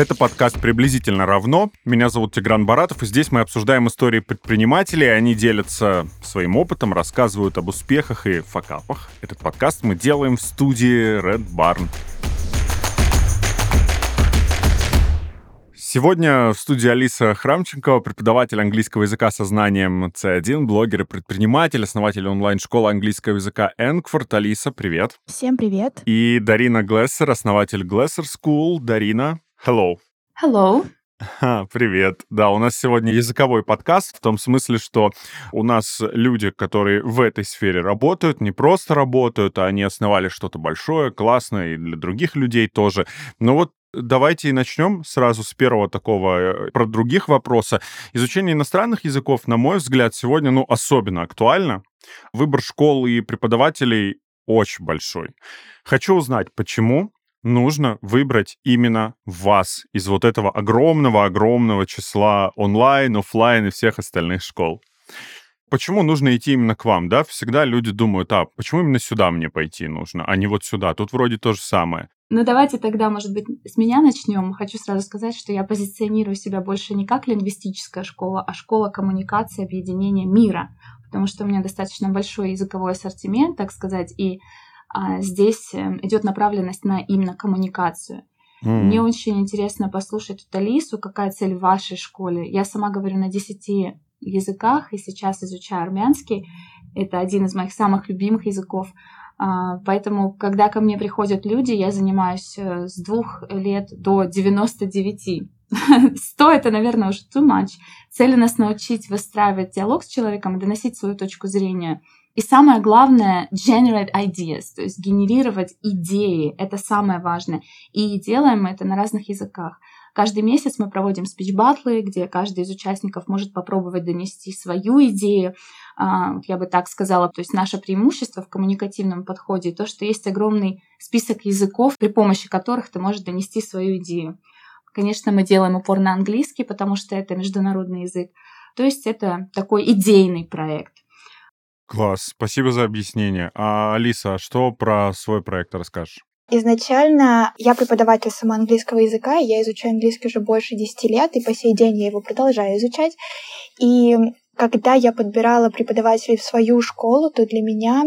Это подкаст «Приблизительно равно». Меня зовут Тигран Баратов, и здесь мы обсуждаем истории предпринимателей. Они делятся своим опытом, рассказывают об успехах и факапах. Этот подкаст мы делаем в студии Red Barn. Сегодня в студии Алиса Храмченкова, преподаватель английского языка со знанием C1, блогер и предприниматель, основатель онлайн-школы английского языка Энкфорд. Алиса, привет. Всем привет. И Дарина Глессер, основатель Глессер School. Дарина, hello. Hello. Привет. Да, у нас сегодня языковой подкаст в том смысле, что у нас люди, которые в этой сфере работают, не просто работают, а они основали что-то большое, классное и для других людей тоже. Но вот Давайте и начнем сразу с первого такого э, про других вопроса. Изучение иностранных языков, на мой взгляд, сегодня ну, особенно актуально. Выбор школ и преподавателей очень большой. Хочу узнать, почему нужно выбрать именно вас из вот этого огромного-огромного числа онлайн, офлайн и всех остальных школ. Почему нужно идти именно к вам, да? Всегда люди думают, а почему именно сюда мне пойти нужно, а не вот сюда? Тут вроде то же самое. Ну, давайте тогда, может быть, с меня начнем. Хочу сразу сказать, что я позиционирую себя больше не как лингвистическая школа, а школа коммуникации, объединения мира, потому что у меня достаточно большой языковой ассортимент, так сказать, и здесь эм, идет направленность на именно коммуникацию. Mm. Мне очень интересно послушать тут Алису, какая цель в вашей школе. Я сама говорю на 10 языках и сейчас изучаю армянский. Это один из моих самых любимых языков. А, поэтому, когда ко мне приходят люди, я занимаюсь э, с двух лет до 99. 100 это, наверное, уже too much. Цель у нас научить выстраивать диалог с человеком и доносить свою точку зрения. И самое главное, generate ideas, то есть генерировать идеи. Это самое важное. И делаем мы это на разных языках. Каждый месяц мы проводим спич-батлы, где каждый из участников может попробовать донести свою идею. А, я бы так сказала, то есть наше преимущество в коммуникативном подходе то, что есть огромный список языков, при помощи которых ты можешь донести свою идею. Конечно, мы делаем упор на английский, потому что это международный язык. То есть это такой идейный проект. Класс, спасибо за объяснение. А Алиса, что про свой проект расскажешь? Изначально я преподаватель сама английского языка, я изучаю английский уже больше 10 лет, и по сей день я его продолжаю изучать. И когда я подбирала преподавателей в свою школу, то для меня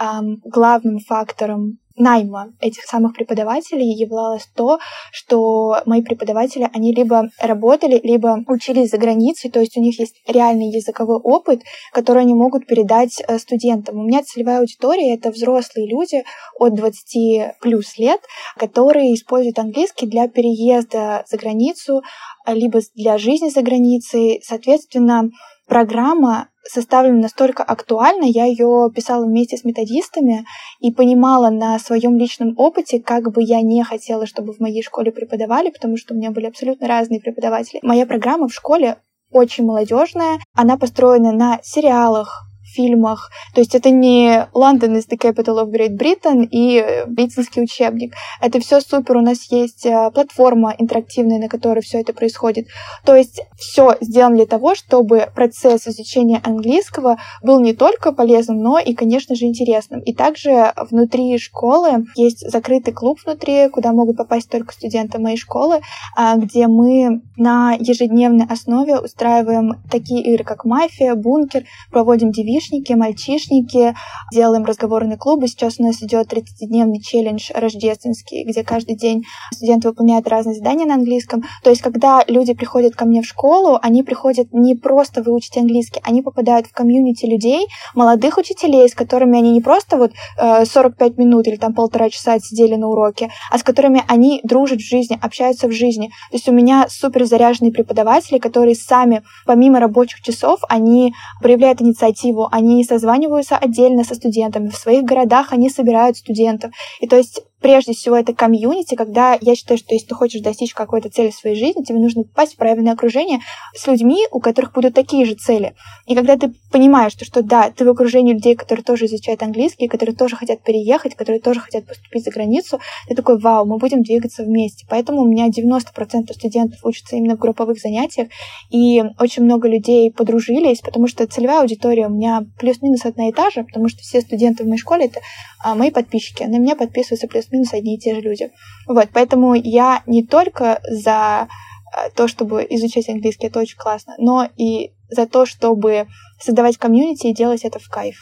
эм, главным фактором найма этих самых преподавателей являлось то, что мои преподаватели, они либо работали, либо учились за границей, то есть у них есть реальный языковой опыт, который они могут передать э, студентам. У меня целевая аудитория — это взрослые люди от 20 плюс лет, которые используют английский для переезда за границу, либо для жизни за границей. Соответственно, программа составлена настолько актуально, я ее писала вместе с методистами и понимала на своем личном опыте, как бы я не хотела, чтобы в моей школе преподавали, потому что у меня были абсолютно разные преподаватели. Моя программа в школе очень молодежная, она построена на сериалах, фильмах. То есть это не London is the capital of Great Britain и британский учебник. Это все супер. У нас есть э, платформа интерактивная, на которой все это происходит. То есть все сделано для того, чтобы процесс изучения английского был не только полезным, но и, конечно же, интересным. И также внутри школы есть закрытый клуб внутри, куда могут попасть только студенты моей школы, а, где мы на ежедневной основе устраиваем такие игры, как мафия, бункер, проводим девиш девичники, мальчишники, делаем разговорные клубы. Сейчас у нас идет 30-дневный челлендж рождественский, где каждый день студенты выполняют разные задания на английском. То есть, когда люди приходят ко мне в школу, они приходят не просто выучить английский, они попадают в комьюнити людей, молодых учителей, с которыми они не просто вот 45 э, минут или там полтора часа сидели на уроке, а с которыми они дружат в жизни, общаются в жизни. То есть у меня супер заряженные преподаватели, которые сами, помимо рабочих часов, они проявляют инициативу, они созваниваются отдельно со студентами, в своих городах они собирают студентов. И то есть прежде всего это комьюнити, когда я считаю, что если ты хочешь достичь какой-то цели в своей жизни, тебе нужно попасть в правильное окружение с людьми, у которых будут такие же цели. И когда ты понимаешь, что, что да, ты в окружении людей, которые тоже изучают английский, которые тоже хотят переехать, которые тоже хотят поступить за границу, ты такой, вау, мы будем двигаться вместе. Поэтому у меня 90% студентов учатся именно в групповых занятиях, и очень много людей подружились, потому что целевая аудитория у меня плюс-минус одна и та же, потому что все студенты в моей школе — это а, мои подписчики. На меня подписываются плюс плюс-минус одни и те же люди. Вот, поэтому я не только за э, то, чтобы изучать английский, это очень классно, но и за то, чтобы создавать комьюнити и делать это в кайф.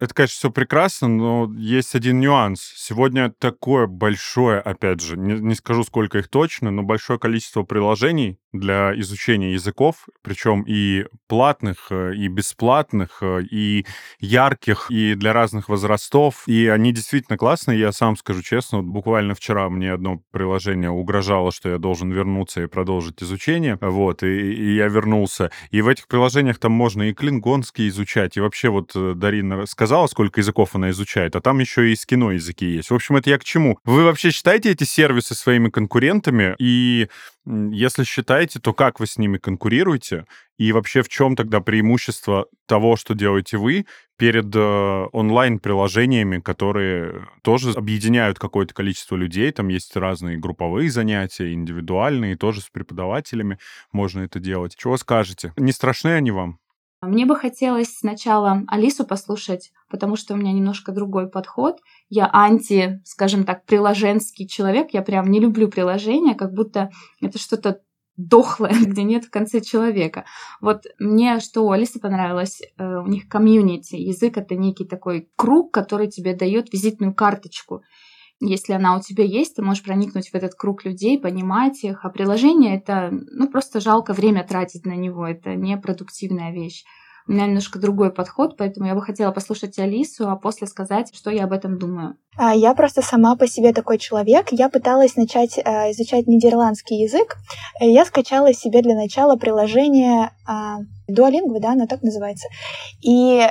Это, конечно, все прекрасно, но есть один нюанс. Сегодня такое большое, опять же, не, не скажу, сколько их точно, но большое количество приложений для изучения языков, причем и платных, э, и бесплатных, э, и ярких, и для разных возрастов. И они действительно классные, я сам скажу честно. Вот буквально вчера мне одно приложение угрожало, что я должен вернуться и продолжить изучение. Вот, и, и я вернулся. И в этих приложениях там можно и клингонский изучать, и вообще вот э, Дарина сказала, сколько языков она изучает, а там еще и из кино языки есть. В общем, это я к чему? Вы вообще считаете эти сервисы своими конкурентами? И если считаете, то как вы с ними конкурируете? И вообще в чем тогда преимущество того, что делаете вы, перед э, онлайн-приложениями, которые тоже объединяют какое-то количество людей? Там есть разные групповые занятия, индивидуальные, тоже с преподавателями можно это делать. Чего скажете? Не страшны они вам? Мне бы хотелось сначала Алису послушать, потому что у меня немножко другой подход. Я анти, скажем так, приложенский человек. Я прям не люблю приложения, как будто это что-то дохлое, где нет в конце человека. Вот мне что у Алисы понравилось, э, у них комьюнити. Язык — это некий такой круг, который тебе дает визитную карточку. Если она у тебя есть, ты можешь проникнуть в этот круг людей, понимать их. А приложение это, ну, просто жалко время тратить на него. Это не продуктивная вещь. У меня немножко другой подход, поэтому я бы хотела послушать Алису, а после сказать, что я об этом думаю. А, я просто сама по себе такой человек. Я пыталась начать э, изучать нидерландский язык. Я скачала себе для начала приложение э, Duolingo, да, оно так называется. И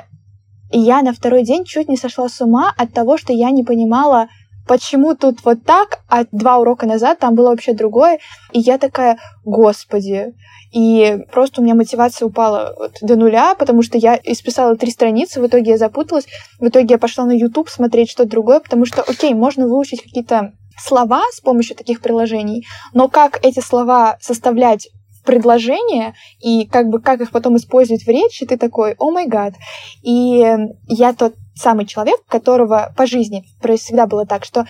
я на второй день чуть не сошла с ума от того, что я не понимала, почему тут вот так, а два урока назад там было вообще другое. И я такая, господи. И просто у меня мотивация упала вот до нуля, потому что я исписала три страницы, в итоге я запуталась, в итоге я пошла на YouTube смотреть что-то другое, потому что, окей, можно выучить какие-то слова с помощью таких приложений, но как эти слова составлять в предложение и как бы как их потом использовать в речи, ты такой, о май гад. И я тот самый человек, которого по жизни всегда было так, что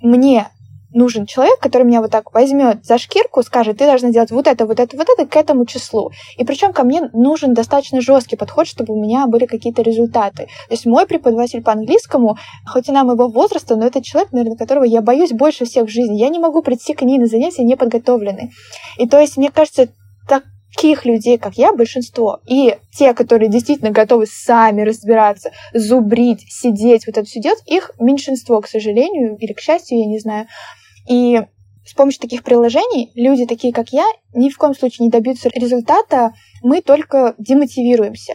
мне нужен человек, который меня вот так возьмет за шкирку, скажет, ты должна делать вот это, вот это, вот это к этому числу. И причем ко мне нужен достаточно жесткий подход, чтобы у меня были какие-то результаты. То есть мой преподаватель по английскому, хоть и нам его возраста, но это человек, наверное, которого я боюсь больше всех в жизни. Я не могу прийти к ней на занятия неподготовленной. И то есть, мне кажется, так таких людей, как я, большинство. И те, которые действительно готовы сами разбираться, зубрить, сидеть, вот это все делать, их меньшинство, к сожалению, или к счастью, я не знаю. И с помощью таких приложений люди, такие как я, ни в коем случае не добьются результата, мы только демотивируемся.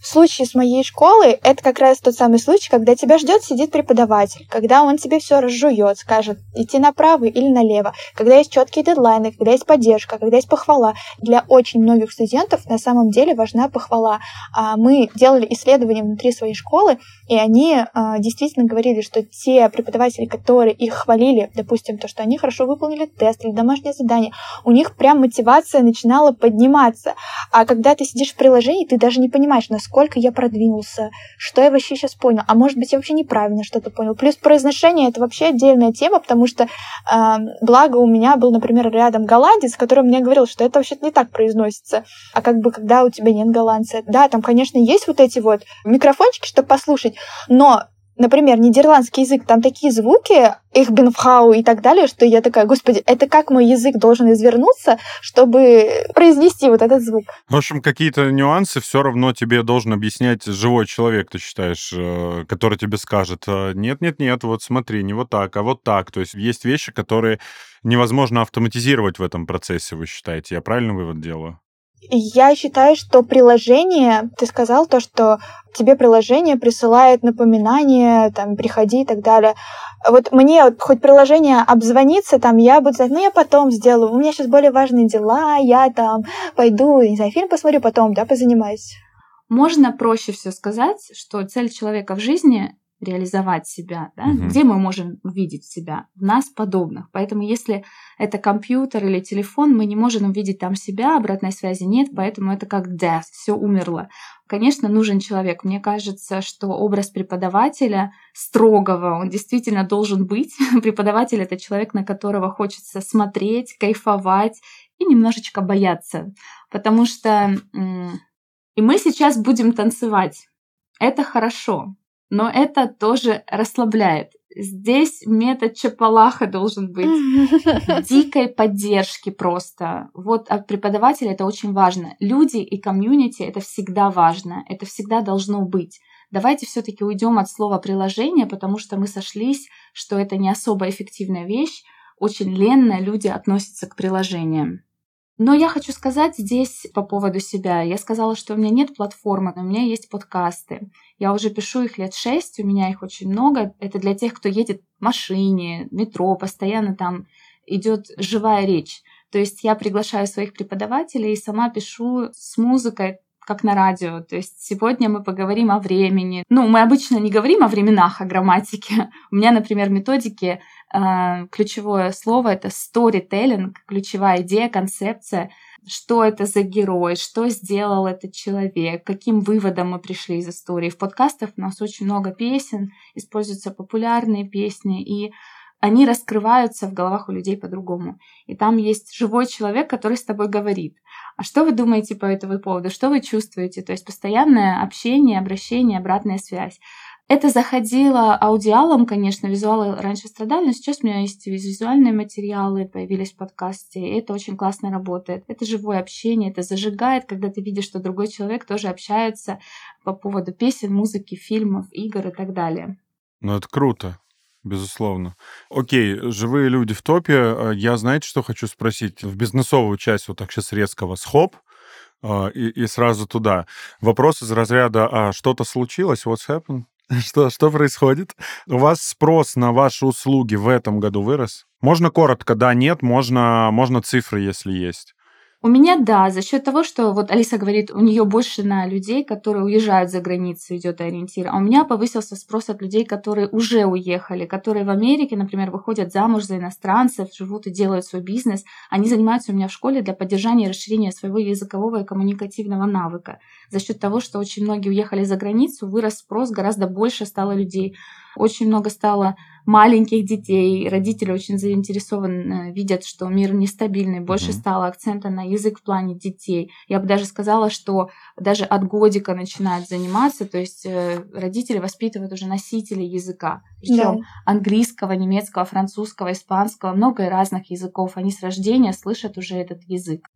В случае с моей школой это как раз тот самый случай, когда тебя ждет сидит преподаватель, когда он тебе все разжует, скажет идти направо или налево, когда есть четкие дедлайны, когда есть поддержка, когда есть похвала. Для очень многих студентов на самом деле важна похвала. А мы делали исследования внутри своей школы, и они а, действительно говорили, что те преподаватели, которые их хвалили, допустим, то, что они хорошо выполнили тест или домашнее задание, у них прям мотивация начинала подниматься. А когда ты сидишь в приложении, ты даже не понимаешь, насколько насколько я продвинулся, что я вообще сейчас понял, а может быть я вообще неправильно что-то понял. Плюс произношение это вообще отдельная тема, потому что э, благо у меня был, например, рядом голландец, который мне говорил, что это вообще не так произносится, а как бы когда у тебя нет голландца. Да, там, конечно, есть вот эти вот микрофончики, чтобы послушать, но например, нидерландский язык, там такие звуки, их бенфхау и так далее, что я такая, господи, это как мой язык должен извернуться, чтобы произнести вот этот звук. В общем, какие-то нюансы все равно тебе должен объяснять живой человек, ты считаешь, э, который тебе скажет, нет-нет-нет, вот смотри, не вот так, а вот так. То есть есть вещи, которые невозможно автоматизировать в этом процессе, вы считаете? Я правильно вывод делаю? Я считаю, что приложение, ты сказал то, что тебе приложение присылает напоминания, там, приходи и так далее. Вот мне вот, хоть приложение обзвонится, там, я буду знать, ну, я потом сделаю, у меня сейчас более важные дела, я там пойду, не знаю, фильм посмотрю потом, да, позанимаюсь. Можно проще все сказать, что цель человека в жизни реализовать себя, да? угу. где мы можем увидеть себя? В нас подобных. Поэтому если это компьютер или телефон, мы не можем увидеть там себя, обратной связи нет, поэтому это как death, все умерло. Конечно, нужен человек. Мне кажется, что образ преподавателя строгого, он действительно должен быть. Преподаватель — это человек, на которого хочется смотреть, кайфовать и немножечко бояться. Потому что и мы сейчас будем танцевать. Это хорошо, но это тоже расслабляет. Здесь метод Чапалаха должен быть дикой поддержки просто. Вот от преподавателя это очень важно. Люди и комьюнити это всегда важно, это всегда должно быть. Давайте все-таки уйдем от слова приложение, потому что мы сошлись, что это не особо эффективная вещь. Очень ленно люди относятся к приложениям. Но я хочу сказать здесь по поводу себя. Я сказала, что у меня нет платформы, но у меня есть подкасты. Я уже пишу их лет шесть, у меня их очень много. Это для тех, кто едет в машине, метро, постоянно там идет живая речь. То есть я приглашаю своих преподавателей и сама пишу с музыкой, как на радио. То есть сегодня мы поговорим о времени. Ну, мы обычно не говорим о временах, о грамматике. У меня, например, методики а, ключевое слово это storytelling, ключевая идея, концепция, что это за герой, что сделал этот человек, каким выводом мы пришли из истории. В подкастах у нас очень много песен, используются популярные песни, и они раскрываются в головах у людей по-другому. И там есть живой человек, который с тобой говорит. А что вы думаете по этому поводу? Что вы чувствуете? То есть постоянное общение, обращение, обратная связь. Это заходило аудиалом, конечно, визуалы раньше страдали, но сейчас у меня есть визуальные материалы, появились в подкасте, и это очень классно работает. Это живое общение, это зажигает, когда ты видишь, что другой человек тоже общается по поводу песен, музыки, фильмов, игр и так далее. Ну, это круто. Безусловно. Окей, живые люди в топе. А я, знаете, что хочу спросить? В бизнесовую часть вот так сейчас резко вас хоп, а, и, и сразу туда. Вопрос из разряда, а что-то случилось? What's happened? Что, что происходит? У вас спрос на ваши услуги в этом году вырос? Можно коротко, да, нет, можно, можно цифры, если есть. У меня да, за счет того, что вот Алиса говорит, у нее больше на людей, которые уезжают за границу, идет ориентир. А у меня повысился спрос от людей, которые уже уехали, которые в Америке, например, выходят замуж за иностранцев, живут и делают свой бизнес. Они занимаются у меня в школе для поддержания и расширения своего языкового и коммуникативного навыка. За счет того, что очень многие уехали за границу, вырос спрос, гораздо больше стало людей очень много стало маленьких детей, родители очень заинтересованы, видят, что мир нестабильный, больше стало акцента на язык в плане детей. Я бы даже сказала, что даже от годика начинают заниматься, то есть э, родители воспитывают уже носители языка, причем yeah. английского, немецкого, французского, испанского, много разных языков. Они с рождения слышат уже этот язык.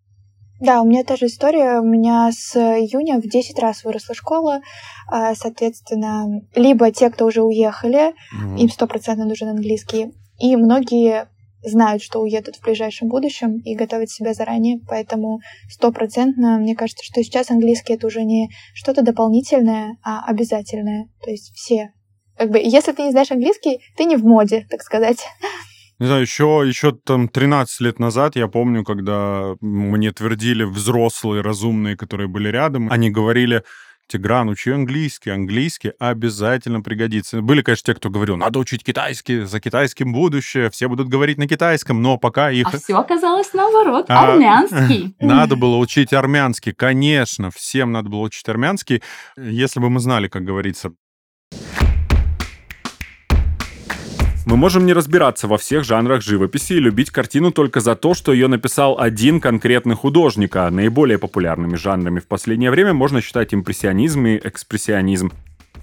Да, у меня та же история. У меня с июня в 10 раз выросла школа. А, соответственно, либо те, кто уже уехали, mm-hmm. им стопроцентно нужен английский. И многие знают, что уедут в ближайшем будущем и готовят себя заранее. Поэтому стопроцентно, мне кажется, что сейчас английский это уже не что-то дополнительное, а обязательное. То есть все. Как бы, если ты не знаешь английский, ты не в моде, так сказать. Не знаю, еще, еще там 13 лет назад я помню, когда мне твердили взрослые, разумные, которые были рядом, они говорили, Тигран, учи английский, английский обязательно пригодится. Были, конечно, те, кто говорил, надо учить китайский, за китайским будущее, все будут говорить на китайском, но пока их... А все оказалось наоборот, а, армянский. Надо было учить армянский, конечно, всем надо было учить армянский, если бы мы знали, как говорится, Мы можем не разбираться во всех жанрах живописи и любить картину только за то, что ее написал один конкретный художник, а наиболее популярными жанрами в последнее время можно считать импрессионизм и экспрессионизм.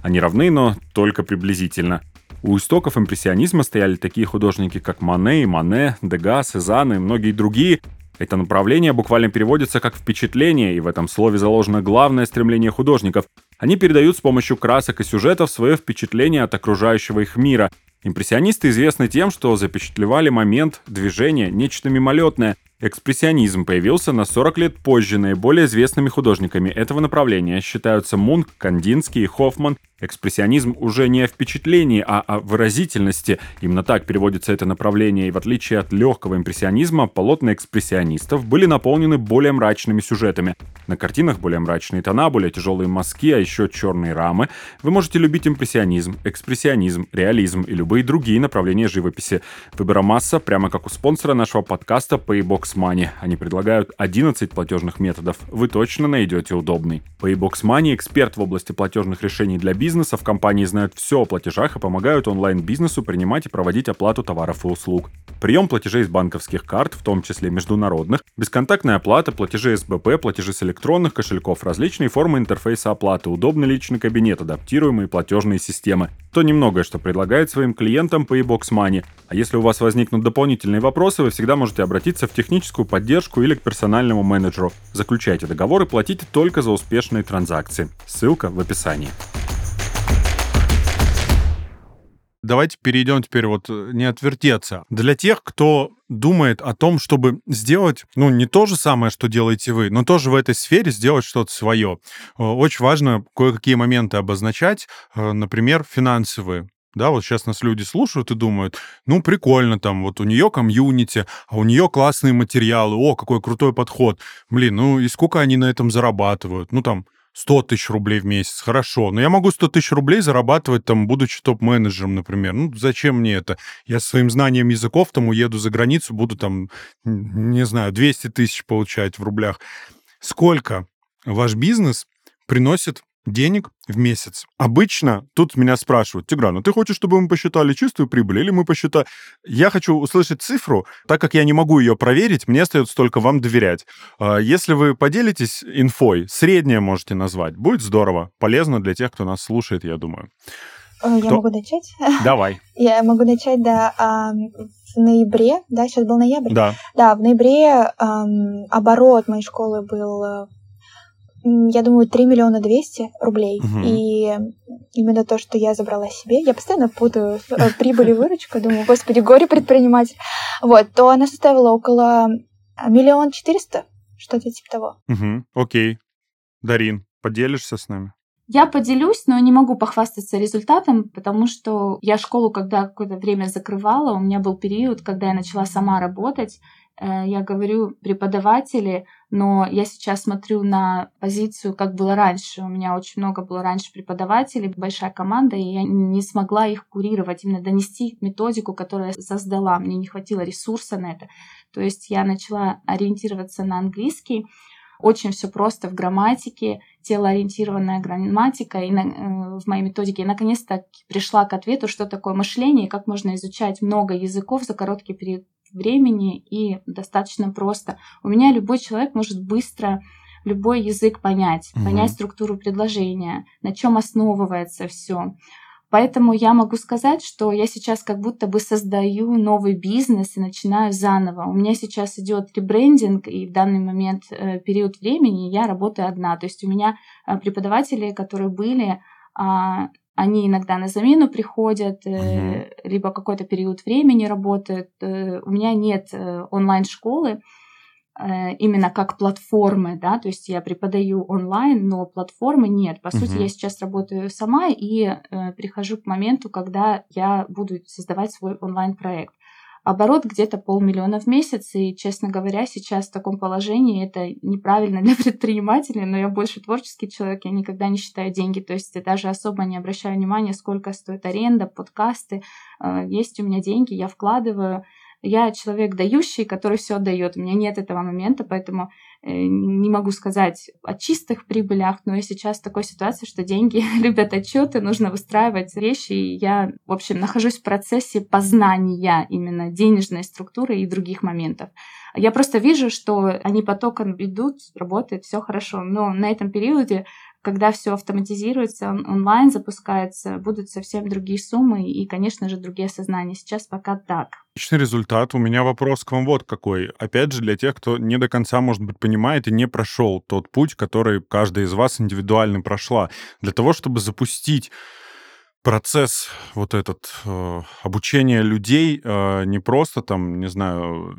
Они равны, но только приблизительно. У истоков импрессионизма стояли такие художники, как Мане и Мане, Дега, Сезанн и многие другие. Это направление буквально переводится как «впечатление», и в этом слове заложено главное стремление художников. Они передают с помощью красок и сюжетов свое впечатление от окружающего их мира, Импрессионисты известны тем, что запечатлевали момент, движения, нечто мимолетное. Экспрессионизм появился на 40 лет позже наиболее известными художниками этого направления считаются Мунк, Кандинский и Хоффман, Экспрессионизм уже не о впечатлении, а о выразительности. Именно так переводится это направление, и в отличие от легкого импрессионизма, полотна экспрессионистов были наполнены более мрачными сюжетами. На картинах более мрачные тона, более тяжелые мазки, а еще черные рамы. Вы можете любить импрессионизм, экспрессионизм, реализм и любые другие направления живописи. Выбора масса, прямо как у спонсора нашего подкаста Paybox Money. Они предлагают 11 платежных методов. Вы точно найдете удобный. Paybox Money — эксперт в области платежных решений для бизнеса в компании знают все о платежах и помогают онлайн-бизнесу принимать и проводить оплату товаров и услуг. Прием платежей с банковских карт, в том числе международных, бесконтактная оплата, платежи СБП, платежи с электронных кошельков, различные формы интерфейса оплаты, удобный личный кабинет, адаптируемые платежные системы. То немногое, что предлагает своим клиентам Paybox Money. А если у вас возникнут дополнительные вопросы, вы всегда можете обратиться в техническую поддержку или к персональному менеджеру. Заключайте договор и платите только за успешные транзакции. Ссылка в описании. Давайте перейдем теперь вот э, не отвертеться. Для тех, кто думает о том, чтобы сделать, ну, не то же самое, что делаете вы, но тоже в этой сфере сделать что-то свое. Э, очень важно кое-какие моменты обозначать, э, например, финансовые. Да, вот сейчас нас люди слушают и думают, ну, прикольно там, вот у нее комьюнити, а у нее классные материалы, о, какой крутой подход. Блин, ну и сколько они на этом зарабатывают? Ну, там, 100 тысяч рублей в месяц, хорошо. Но я могу 100 тысяч рублей зарабатывать, там, будучи топ-менеджером, например. Ну, зачем мне это? Я своим знанием языков там уеду за границу, буду там, не знаю, 200 тысяч получать в рублях. Сколько ваш бизнес приносит денег в месяц. Обычно тут меня спрашивают, Тигран, ну ты хочешь, чтобы мы посчитали чистую прибыль или мы посчитали... Я хочу услышать цифру, так как я не могу ее проверить, мне остается только вам доверять. А, если вы поделитесь инфой, среднее можете назвать, будет здорово, полезно для тех, кто нас слушает, я думаю. Э, я кто? могу начать? Давай. Я могу начать, да, в ноябре, да, сейчас был ноябрь? Да. Да, в ноябре оборот моей школы был э, я думаю, 3 миллиона 200 рублей. Угу. И именно то, что я забрала себе, я постоянно путаю э, прибыль и выручку, думаю, господи, горе предприниматель. Вот, то она составила около миллион четыреста, что-то типа того. Угу, окей. Дарин, поделишься с нами? Я поделюсь, но не могу похвастаться результатом, потому что я школу, когда какое-то время закрывала, у меня был период, когда я начала сама работать, Э, я говорю преподаватели, но я сейчас смотрю на позицию, как было раньше. У меня очень много было раньше преподавателей, большая команда, и я не смогла их курировать, именно донести методику, которую я создала. Мне не хватило ресурса на это. То есть я начала ориентироваться на английский, очень все просто в грамматике, телоориентированная грамматика и на, э, в моей методике. И наконец-то пришла к ответу, что такое мышление и как можно изучать много языков за короткий период времени и достаточно просто. У меня любой человек может быстро любой язык понять, угу. понять структуру предложения, на чем основывается все. Поэтому я могу сказать, что я сейчас как будто бы создаю новый бизнес и начинаю заново. У меня сейчас идет ребрендинг, и в данный момент э, период времени я работаю одна. То есть у меня э, преподаватели, которые были, э, они иногда на замену приходят, э, либо какой-то период времени работают. Э, у меня нет э, онлайн-школы, именно как платформы, да, то есть я преподаю онлайн, но платформы нет. По сути, я сейчас работаю сама и э, прихожу к моменту, когда я буду создавать свой онлайн-проект оборот где-то полмиллиона в месяц, и, честно говоря, сейчас в таком положении это неправильно для предпринимателей, но я больше творческий человек, я никогда не считаю деньги, то есть я даже особо не обращаю внимания, сколько стоит аренда, подкасты, э, есть у меня деньги, я вкладываю, я человек дающий, который все отдает. У меня нет этого момента, поэтому не могу сказать о чистых прибылях, но я сейчас в такой ситуации, что деньги любят отчеты, нужно выстраивать вещи. И я, в общем, нахожусь в процессе познания именно денежной структуры и других моментов. Я просто вижу, что они потоком идут, работает, все хорошо. Но на этом периоде когда все автоматизируется, онлайн запускается, будут совсем другие суммы и, конечно же, другие осознания. Сейчас пока так. Отличный результат. У меня вопрос к вам вот какой. Опять же, для тех, кто не до конца, может быть, понимает и не прошел тот путь, который каждая из вас индивидуально прошла. Для того, чтобы запустить процесс вот этот э, обучения людей э, не просто там, не знаю,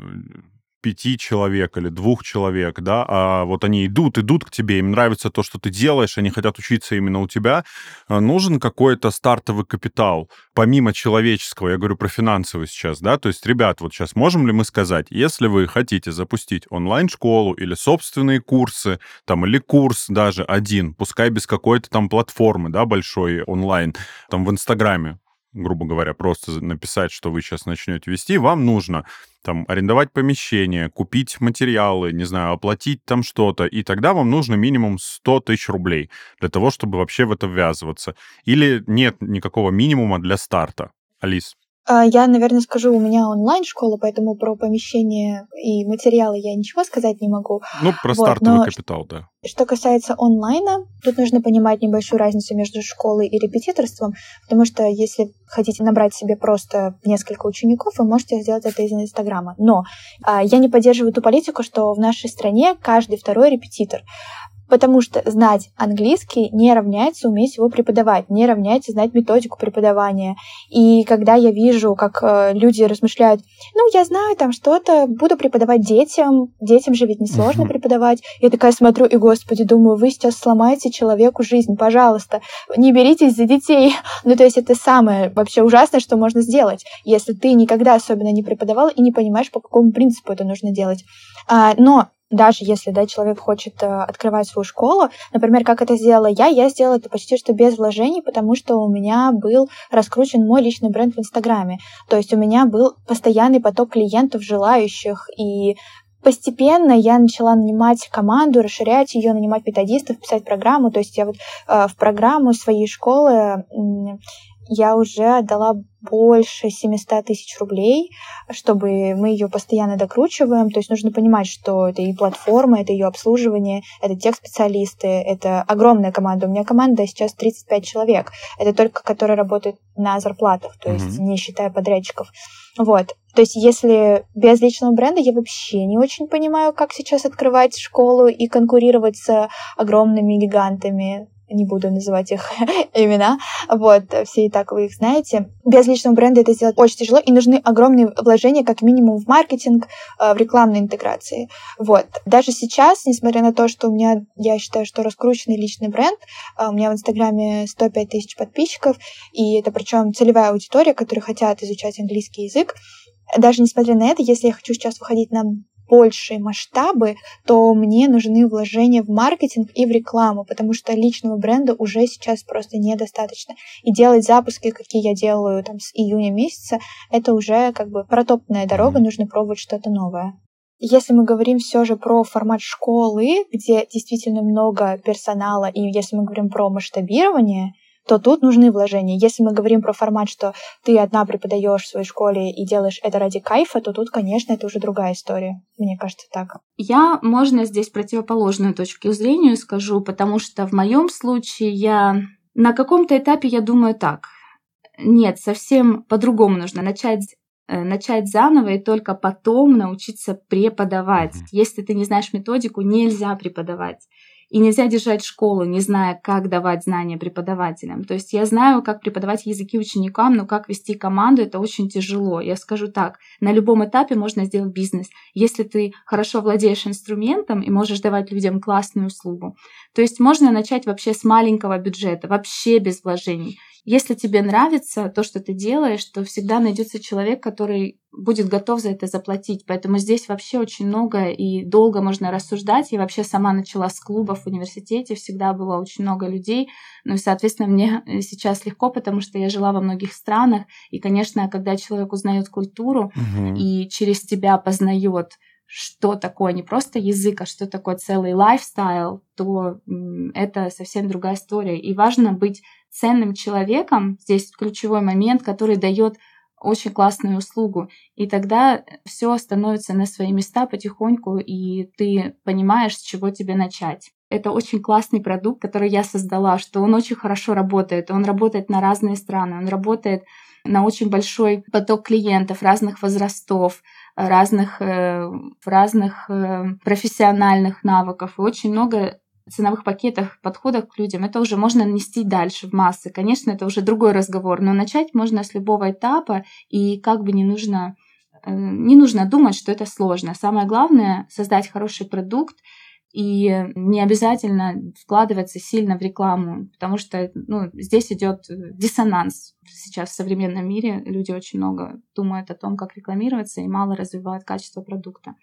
пяти человек или двух человек, да, а вот они идут, идут к тебе, им нравится то, что ты делаешь, они хотят учиться именно у тебя, а, нужен какой-то стартовый капитал, помимо человеческого, я говорю про финансовый сейчас, да, то есть, ребят, вот сейчас можем ли мы сказать, если вы хотите запустить онлайн-школу или собственные курсы, там, или курс даже один, пускай без какой-то там платформы, да, большой онлайн, там, в Инстаграме, грубо говоря, просто написать, что вы сейчас начнете вести, вам нужно там арендовать помещение, купить материалы, не знаю, оплатить там что-то, и тогда вам нужно минимум 100 тысяч рублей для того, чтобы вообще в это ввязываться. Или нет никакого минимума для старта. Алис? А, я, наверное, скажу, у меня онлайн-школа, поэтому про помещение и материалы я ничего сказать не могу. Ну, про вот, стартовый но капитал, да. Что касается онлайна, тут нужно понимать небольшую разницу между школой и репетиторством, потому что если хотите набрать себе просто несколько учеников, вы можете сделать это из Инстаграма. Но а, я не поддерживаю ту политику, что в нашей стране каждый второй репетитор потому что знать английский не равняется уметь его преподавать, не равняется знать методику преподавания. И когда я вижу, как э, люди размышляют, ну, я знаю там что-то, буду преподавать детям, детям же ведь несложно uh-huh. преподавать, я такая смотрю и, господи, думаю, вы сейчас сломаете человеку жизнь, пожалуйста, не беритесь за детей. Ну, то есть это самое вообще ужасное, что можно сделать, если ты никогда особенно не преподавал и не понимаешь, по какому принципу это нужно делать. А, но даже если да, человек хочет э, открывать свою школу, например, как это сделала я, я сделала это почти что без вложений, потому что у меня был раскручен мой личный бренд в Инстаграме. То есть у меня был постоянный поток клиентов, желающих, и постепенно я начала нанимать команду, расширять ее, нанимать методистов, писать программу. То есть я вот э, в программу своей школы э, я уже отдала больше 700 тысяч рублей, чтобы мы ее постоянно докручиваем. То есть нужно понимать, что это и платформа, это ее обслуживание, это тех специалисты, это огромная команда. У меня команда сейчас 35 человек. Это только которые работают на зарплатах, то есть mm-hmm. не считая подрядчиков. Вот. То есть если без личного бренда я вообще не очень понимаю, как сейчас открывать школу и конкурировать с огромными гигантами не буду называть их имена, вот, все и так вы их знаете. Без личного бренда это сделать очень тяжело, и нужны огромные вложения, как минимум, в маркетинг, э, в рекламной интеграции. Вот. Даже сейчас, несмотря на то, что у меня, я считаю, что раскрученный личный бренд, э, у меня в Инстаграме 105 тысяч подписчиков, и это причем целевая аудитория, которые хотят изучать английский язык, даже несмотря на это, если я хочу сейчас выходить на большие масштабы, то мне нужны вложения в маркетинг и в рекламу, потому что личного бренда уже сейчас просто недостаточно. И делать запуски, какие я делаю там с июня месяца, это уже как бы протопная дорога, нужно пробовать что-то новое. Если мы говорим все же про формат школы, где действительно много персонала, и если мы говорим про масштабирование, то тут нужны вложения. Если мы говорим про формат, что ты одна преподаешь в своей школе и делаешь это ради кайфа, то тут, конечно, это уже другая история. Мне кажется, так. Я, можно здесь противоположную точку зрения скажу, потому что в моем случае я на каком-то этапе я думаю так. Нет, совсем по-другому нужно начать э, начать заново и только потом научиться преподавать. Если ты не знаешь методику, нельзя преподавать. И нельзя держать школу, не зная, как давать знания преподавателям. То есть я знаю, как преподавать языки ученикам, но как вести команду, это очень тяжело. Я скажу так, на любом этапе можно сделать бизнес, если ты хорошо владеешь инструментом и можешь давать людям классную услугу. То есть можно начать вообще с маленького бюджета, вообще без вложений. Если тебе нравится то, что ты делаешь, то всегда найдется человек, который будет готов за это заплатить. Поэтому здесь вообще очень много и долго можно рассуждать. Я вообще сама начала с клубов в университете, всегда было очень много людей. Ну и, соответственно, мне сейчас легко, потому что я жила во многих странах. И, конечно, когда человек узнает культуру угу. и через тебя познает что такое не просто язык, а что такое целый лайфстайл, то это совсем другая история. И важно быть ценным человеком, здесь ключевой момент, который дает очень классную услугу. И тогда все становится на свои места потихоньку, и ты понимаешь, с чего тебе начать. Это очень классный продукт, который я создала, что он очень хорошо работает. Он работает на разные страны, он работает на очень большой поток клиентов разных возрастов, разных, э, разных э, профессиональных навыков. И очень много ценовых пакетах, подходах к людям, это уже можно нести дальше в массы. Конечно, это уже другой разговор, но начать можно с любого этапа, и как бы не нужно э, не нужно думать, что это сложно. Самое главное — создать хороший продукт, и не обязательно вкладываться сильно в рекламу, потому что ну, здесь идет диссонанс. Сейчас в современном мире люди очень много думают о том, как рекламироваться, и мало развивают качество продукта.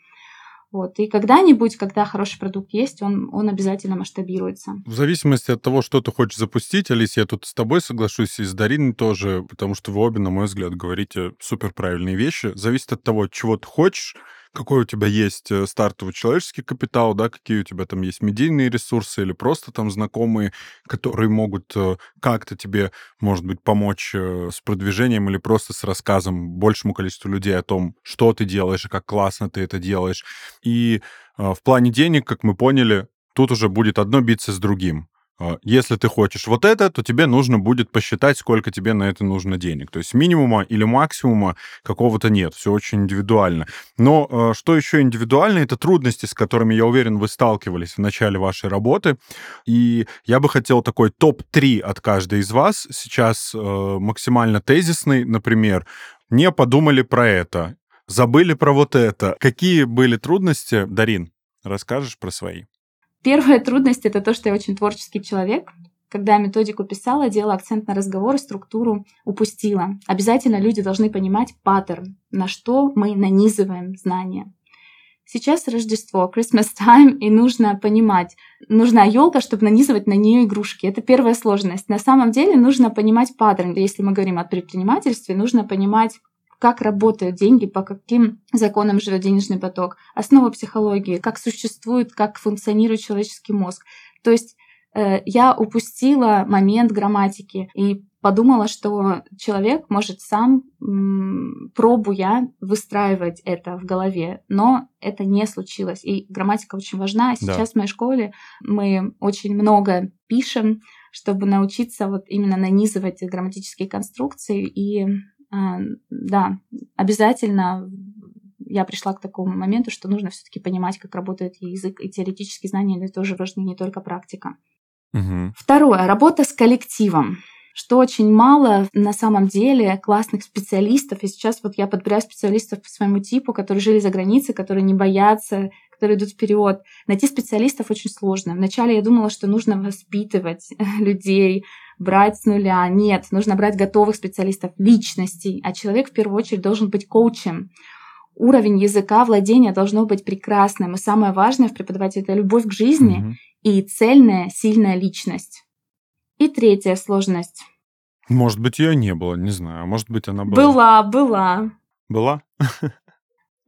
Вот. И когда-нибудь, когда хороший продукт есть, он, он обязательно масштабируется. В зависимости от того, что ты хочешь запустить, Алис, я тут с тобой соглашусь, и с Дариной тоже, потому что вы обе, на мой взгляд, говорите супер правильные вещи. Зависит от того, чего ты хочешь, какой у тебя есть э, стартовый человеческий капитал, да, какие у тебя там есть медийные ресурсы или просто там знакомые, которые могут э, как-то тебе, может быть, помочь э, с продвижением или просто с рассказом большему количеству людей о том, что ты делаешь и как классно ты это делаешь. И в плане денег, как мы поняли, тут уже будет одно биться с другим. А, если ты хочешь вот это, то тебе нужно будет посчитать, сколько тебе на это нужно денег. То есть минимума или максимума какого-то нет. Все очень индивидуально. Но а, что еще индивидуально, это трудности, с которыми, я уверен, вы сталкивались в начале вашей работы. И я бы хотел такой топ-3 от каждой из вас. Сейчас а, максимально тезисный, например, не подумали про это, забыли про вот это. Какие были трудности, Дарин? Расскажешь про свои? Первая трудность — это то, что я очень творческий человек. Когда я методику писала, делала акцент на разговор, структуру упустила. Обязательно люди должны понимать паттерн, на что мы нанизываем знания. Сейчас Рождество, Christmas time, и нужно понимать, нужна елка, чтобы нанизывать на нее игрушки. Это первая сложность. На самом деле нужно понимать паттерн. Если мы говорим о предпринимательстве, нужно понимать как работают деньги, по каким законам живет денежный поток, основа психологии, как существует, как функционирует человеческий мозг. То есть э, я упустила момент грамматики и подумала, что человек может сам, пробуя, выстраивать это в голове, но это не случилось. И грамматика очень важна. Сейчас да. в моей школе мы очень много пишем, чтобы научиться вот именно нанизывать грамматические конструкции и да, обязательно я пришла к такому моменту, что нужно все-таки понимать, как работает язык, и теоретические знания тоже важны, не только практика. Угу. Второе, работа с коллективом что очень мало на самом деле классных специалистов. И сейчас вот я подбираю специалистов по своему типу, которые жили за границей, которые не боятся, которые идут вперед. Найти специалистов очень сложно. Вначале я думала, что нужно воспитывать людей, брать с нуля. Нет, нужно брать готовых специалистов, личностей. А человек в первую очередь должен быть коучем. Уровень языка, владения должно быть прекрасным. И самое важное в преподавателе — это любовь к жизни угу. и цельная, сильная личность. И третья сложность. Может быть, ее не было, не знаю. Может быть, она была. Была, была. Была?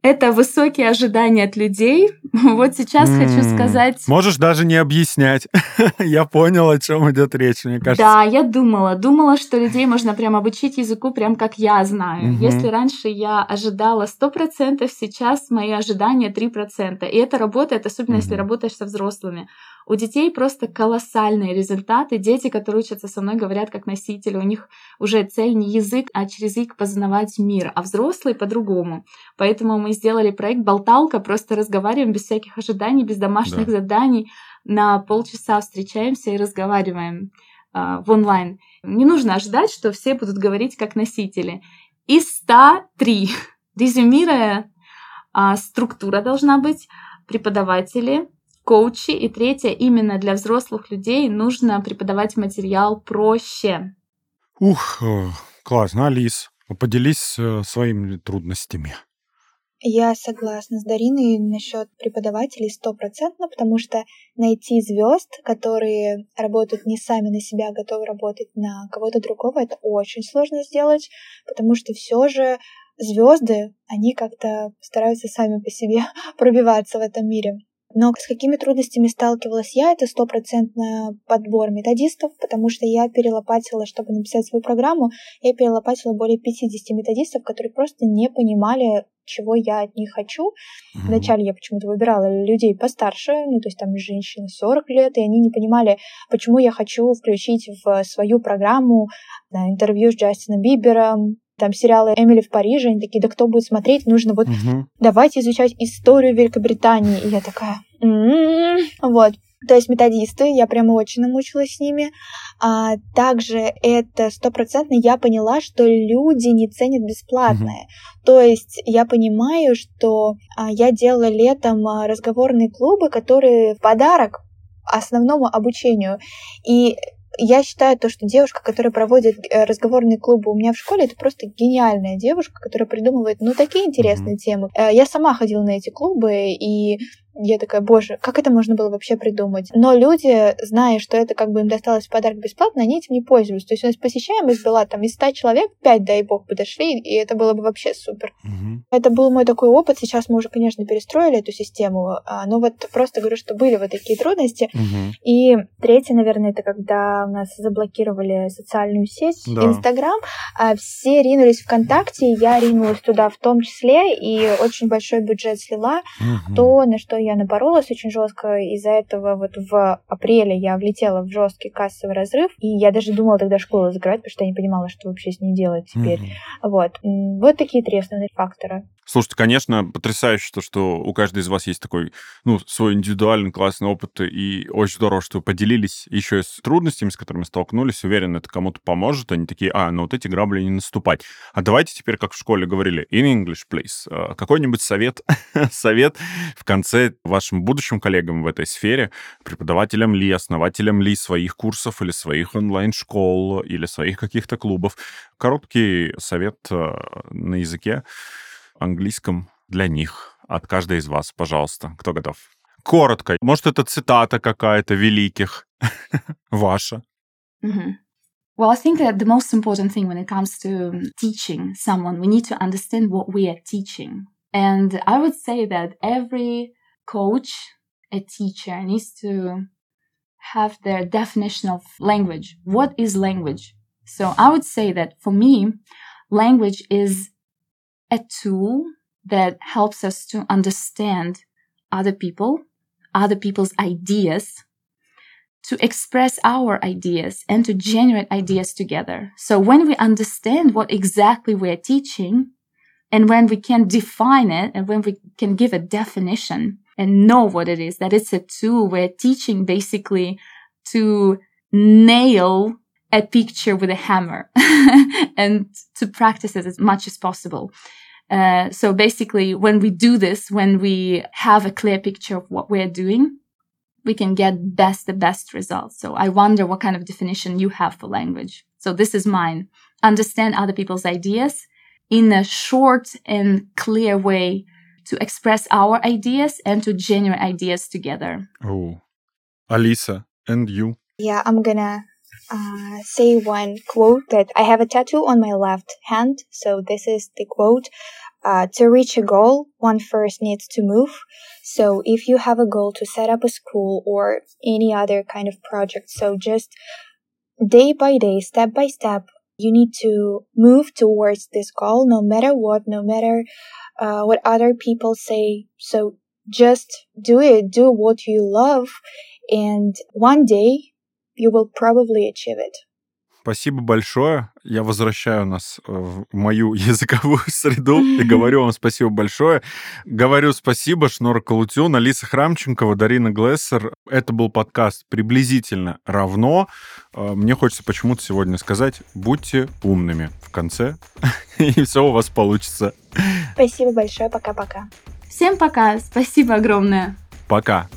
это высокие ожидания от людей. Вот сейчас mm. хочу сказать... Можешь даже не объяснять. я понял, о чем идет речь, мне кажется. Да, я думала. Думала, что людей можно прям обучить языку, прям как я знаю. Mm-hmm. Если раньше я ожидала 100%, сейчас мои ожидания 3%. И это работает, особенно mm-hmm. если работаешь со взрослыми. У детей просто колоссальные результаты. Дети, которые учатся со мной, говорят как носители. У них уже цель не язык, а через язык познавать мир. А взрослые по-другому. Поэтому мы сделали проект «Болталка». Просто разговариваем без всяких ожиданий, без домашних да. заданий. На полчаса встречаемся и разговариваем э, в онлайн. Не нужно ожидать, что все будут говорить как носители. Из 103, резюмируя, э, структура должна быть, преподаватели, коучи. И третье, именно для взрослых людей нужно преподавать материал проще. Ух, э, классно, Алис, поделись э, своими трудностями. Я согласна с Дариной насчет преподавателей стопроцентно, потому что найти звезд, которые работают не сами на себя, а готовы работать на кого-то другого, это очень сложно сделать, потому что все же звезды, они как-то стараются сами по себе пробиваться в этом мире. Но с какими трудностями сталкивалась я, это стопроцентно подбор методистов, потому что я перелопатила, чтобы написать свою программу, я перелопатила более 50 методистов, которые просто не понимали, чего я от них хочу. Вначале я почему-то выбирала людей постарше, ну, то есть там женщины 40 лет, и они не понимали, почему я хочу включить в свою программу да, интервью с Джастином Бибером, там сериалы Эмили в Париже, они такие, да кто будет смотреть, нужно вот угу. давайте изучать историю Великобритании. И я такая, м-м-м, вот. То есть методисты, я прямо очень намучилась с ними. А также это стопроцентно я поняла, что люди не ценят бесплатное. Mm-hmm. То есть я понимаю, что а, я делала летом а, разговорные клубы, которые в подарок основному обучению. И я считаю то, что девушка, которая проводит э, разговорные клубы у меня в школе, это просто гениальная девушка, которая придумывает, ну, такие интересные mm-hmm. темы. Э, я сама ходила на эти клубы, и я такая, боже, как это можно было вообще придумать? Но люди, зная, что это как бы им досталось в подарок бесплатно, они этим не пользуются. То есть у нас посещаемость была там из 100 человек, 5, дай бог, подошли, и это было бы вообще супер. Угу. Это был мой такой опыт. Сейчас мы уже, конечно, перестроили эту систему, а, но вот просто говорю, что были вот такие трудности. Угу. И третье, наверное, это когда у нас заблокировали социальную сеть да. Инстаграм, а все ринулись ВКонтакте, я ринулась туда в том числе, и очень большой бюджет слила, угу. то, на что я напоролась очень жестко. Из-за этого вот в апреле я влетела в жесткий кассовый разрыв. И я даже думала тогда школу закрывать, потому что я не понимала, что вообще с ней делать теперь. Mm-hmm. Вот. Вот такие три основных фактора. Слушайте, конечно, потрясающе то, что у каждой из вас есть такой, ну, свой индивидуальный классный опыт, и очень здорово, что вы поделились еще и с трудностями, с которыми столкнулись. Уверен, это кому-то поможет. Они такие, а, ну вот эти грабли не наступать. А давайте теперь, как в школе говорили, in English, please. А, какой-нибудь совет, совет в конце вашим будущим коллегам в этой сфере, преподавателям ли, основателям ли своих курсов или своих онлайн-школ или своих каких-то клубов. Короткий совет а, на языке английском для них от каждой из вас, пожалуйста. Кто готов? Коротко. Может, это цитата какая-то великих ваша? Well, I think that the most important thing when it comes to teaching someone, we need to understand what we are teaching. And I would say that every coach, a teacher needs to have their definition of language. What is language? So I would say that for me, language is a tool that helps us to understand other people, other people's ideas, to express our ideas and to generate ideas together. So when we understand what exactly we're teaching and when we can define it and when we can give a definition and know what it is, that it's a tool, we're teaching basically to nail a picture with a hammer and to practice it as much as possible. Uh, so basically, when we do this, when we have a clear picture of what we're doing, we can get best the best results. So I wonder what kind of definition you have for language. So this is mine. Understand other people's ideas in a short and clear way to express our ideas and to generate ideas together. Oh, Alisa, and you? Yeah, I'm gonna uh, say one quote that I have a tattoo on my left hand. So this is the quote. Uh, to reach a goal, one first needs to move. So if you have a goal to set up a school or any other kind of project, so just day by day, step by step, you need to move towards this goal no matter what, no matter uh, what other people say. So just do it, do what you love, and one day you will probably achieve it. Спасибо большое. Я возвращаю нас э, в мою языковую среду и говорю вам спасибо большое. Говорю спасибо Шнора Калутюн, Алиса Храмченкова, Дарина Глессер. Это был подкаст «Приблизительно равно». Э, мне хочется почему-то сегодня сказать «Будьте умными» в конце, и все у вас получится. Спасибо большое. Пока-пока. Всем пока. Спасибо огромное. Пока.